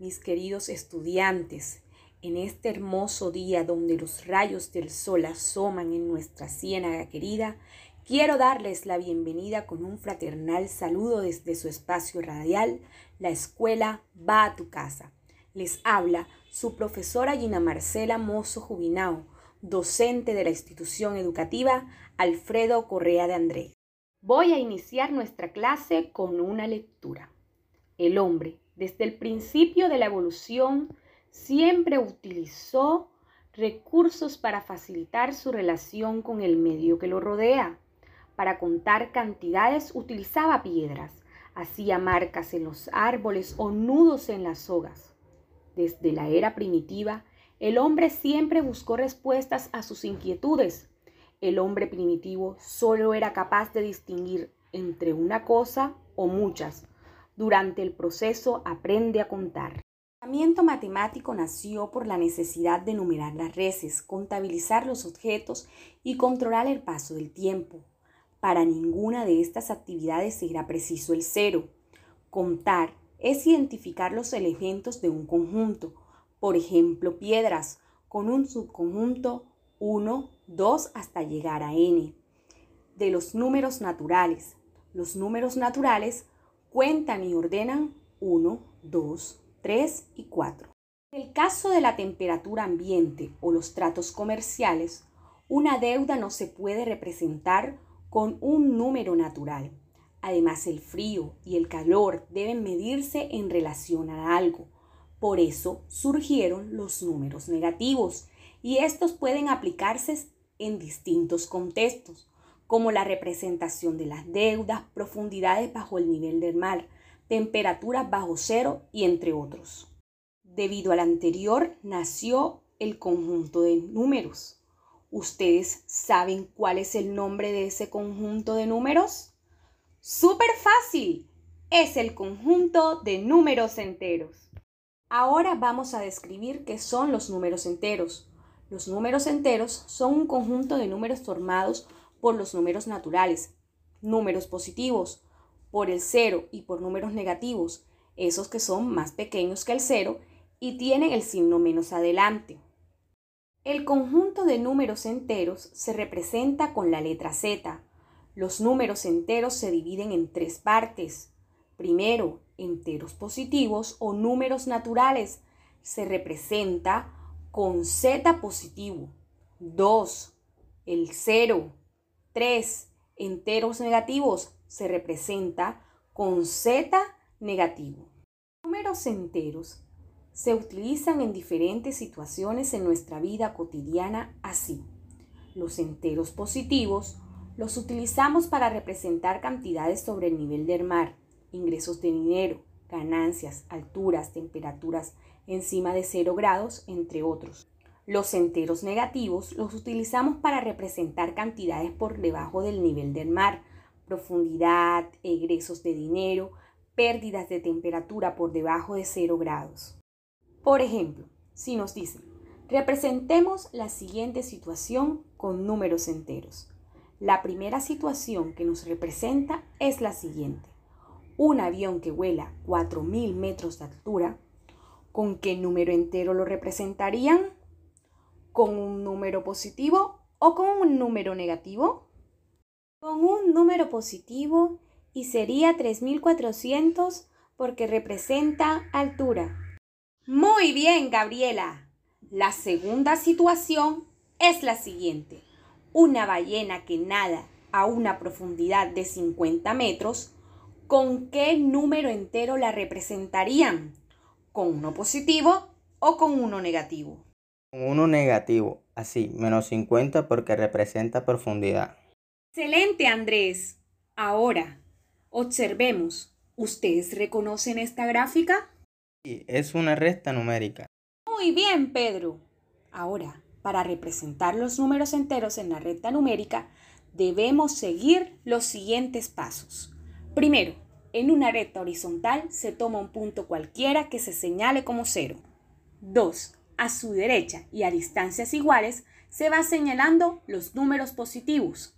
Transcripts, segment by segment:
Mis queridos estudiantes. En este hermoso día donde los rayos del sol asoman en nuestra ciénaga querida, quiero darles la bienvenida con un fraternal saludo desde su espacio radial, la escuela va a tu casa. Les habla su profesora Gina Marcela Mozo Jubinao, docente de la institución educativa Alfredo Correa de Andrés. Voy a iniciar nuestra clase con una lectura. El hombre, desde el principio de la evolución, siempre utilizó recursos para facilitar su relación con el medio que lo rodea. Para contar cantidades utilizaba piedras, hacía marcas en los árboles o nudos en las sogas. Desde la era primitiva, el hombre siempre buscó respuestas a sus inquietudes. El hombre primitivo solo era capaz de distinguir entre una cosa o muchas. Durante el proceso aprende a contar. El pensamiento matemático nació por la necesidad de numerar las reses, contabilizar los objetos y controlar el paso del tiempo. Para ninguna de estas actividades era preciso el cero. Contar es identificar los elementos de un conjunto, por ejemplo, piedras, con un subconjunto 1, 2 hasta llegar a n. De los números naturales. Los números naturales cuentan y ordenan 1, 2, 3 y 4. En el caso de la temperatura ambiente o los tratos comerciales, una deuda no se puede representar con un número natural. Además, el frío y el calor deben medirse en relación a algo. Por eso surgieron los números negativos y estos pueden aplicarse en distintos contextos, como la representación de las deudas, profundidades bajo el nivel del mar, temperaturas bajo cero y entre otros. Debido al anterior nació el conjunto de números. ¿Ustedes saben cuál es el nombre de ese conjunto de números? ¡Súper fácil! Es el conjunto de números enteros. Ahora vamos a describir qué son los números enteros. Los números enteros son un conjunto de números formados por los números naturales, números positivos, por el cero y por números negativos, esos que son más pequeños que el cero y tienen el signo menos adelante. El conjunto de números enteros se representa con la letra Z. Los números enteros se dividen en tres partes. Primero, enteros positivos o números naturales se representa con Z positivo. 2. El 0. 3. Enteros negativos se representa con Z negativo. Números enteros se utilizan en diferentes situaciones en nuestra vida cotidiana así. Los enteros positivos los utilizamos para representar cantidades sobre el nivel del mar, ingresos de dinero, ganancias, alturas, temperaturas encima de 0 grados, entre otros. Los enteros negativos los utilizamos para representar cantidades por debajo del nivel del mar, profundidad, egresos de dinero, pérdidas de temperatura por debajo de 0 grados. Por ejemplo, si nos dicen, representemos la siguiente situación con números enteros. La primera situación que nos representa es la siguiente. Un avión que vuela 4.000 metros de altura, ¿con qué número entero lo representarían? ¿Con un número positivo o con un número negativo? con un número positivo y sería 3400 porque representa altura. Muy bien, Gabriela. La segunda situación es la siguiente. Una ballena que nada a una profundidad de 50 metros, ¿con qué número entero la representarían? ¿Con uno positivo o con uno negativo? Uno negativo, así, menos 50 porque representa profundidad. Excelente, Andrés. Ahora, observemos. ¿Ustedes reconocen esta gráfica? Sí, es una recta numérica. Muy bien, Pedro. Ahora, para representar los números enteros en la recta numérica, debemos seguir los siguientes pasos. Primero, en una recta horizontal se toma un punto cualquiera que se señale como cero. 2. A su derecha y a distancias iguales se va señalando los números positivos.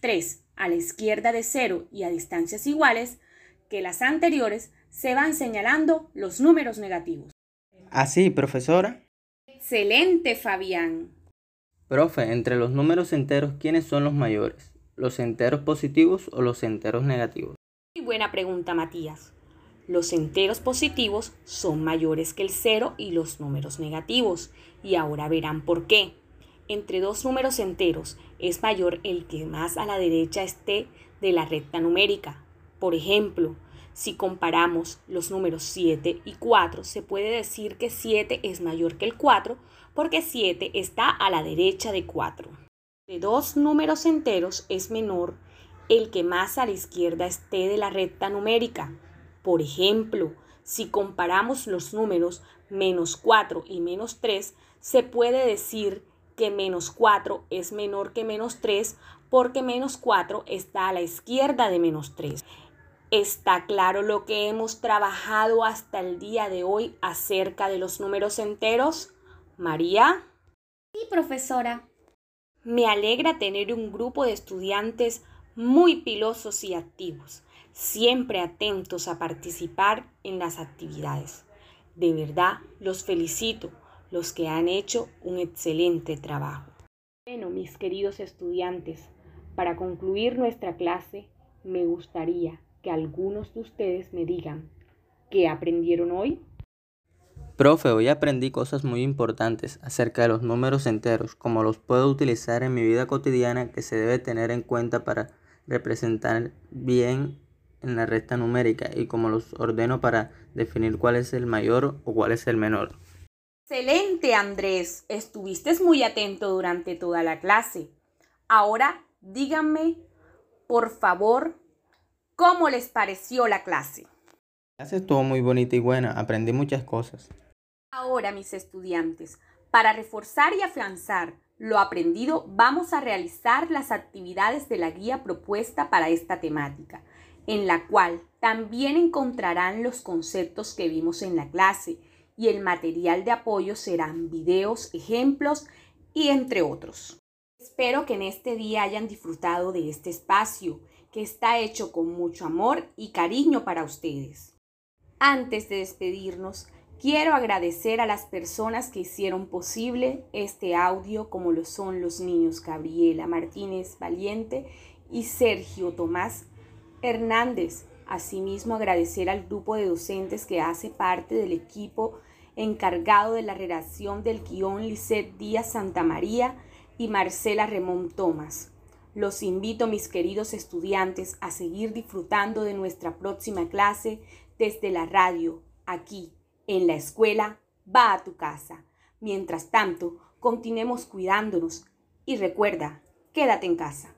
3. A la izquierda de 0 y a distancias iguales que las anteriores se van señalando los números negativos. Así, profesora. Excelente, Fabián. Profe, entre los números enteros, ¿quiénes son los mayores? ¿Los enteros positivos o los enteros negativos? Muy buena pregunta, Matías. Los enteros positivos son mayores que el cero y los números negativos. Y ahora verán por qué. Entre dos números enteros es mayor el que más a la derecha esté de la recta numérica. Por ejemplo, si comparamos los números 7 y 4, se puede decir que 7 es mayor que el 4 porque 7 está a la derecha de 4. De dos números enteros es menor el que más a la izquierda esté de la recta numérica. Por ejemplo, si comparamos los números menos 4 y menos 3, se puede decir que menos 4 es menor que menos 3 porque menos 4 está a la izquierda de menos 3. ¿Está claro lo que hemos trabajado hasta el día de hoy acerca de los números enteros? María. Sí, profesora. Me alegra tener un grupo de estudiantes muy pilosos y activos, siempre atentos a participar en las actividades. De verdad, los felicito, los que han hecho un excelente trabajo. Bueno, mis queridos estudiantes, para concluir nuestra clase, me gustaría que algunos de ustedes me digan qué aprendieron hoy. Profe, hoy aprendí cosas muy importantes acerca de los números enteros, como los puedo utilizar en mi vida cotidiana que se debe tener en cuenta para representar bien en la recta numérica y cómo los ordeno para definir cuál es el mayor o cuál es el menor. Excelente, Andrés. Estuviste muy atento durante toda la clase. Ahora díganme, por favor, ¿cómo les pareció la clase? La clase estuvo muy bonita y buena. Aprendí muchas cosas. Ahora, mis estudiantes, para reforzar y afianzar lo aprendido, vamos a realizar las actividades de la guía propuesta para esta temática, en la cual también encontrarán los conceptos que vimos en la clase y el material de apoyo serán videos, ejemplos y entre otros. Espero que en este día hayan disfrutado de este espacio que está hecho con mucho amor y cariño para ustedes. Antes de despedirnos, Quiero agradecer a las personas que hicieron posible este audio, como lo son los niños Gabriela Martínez Valiente y Sergio Tomás Hernández. Asimismo, agradecer al grupo de docentes que hace parte del equipo encargado de la redacción del guion Lisset Díaz Santa María y Marcela Remón Tomás. Los invito, mis queridos estudiantes, a seguir disfrutando de nuestra próxima clase desde la radio, aquí en la escuela, va a tu casa. Mientras tanto, continuemos cuidándonos y recuerda, quédate en casa.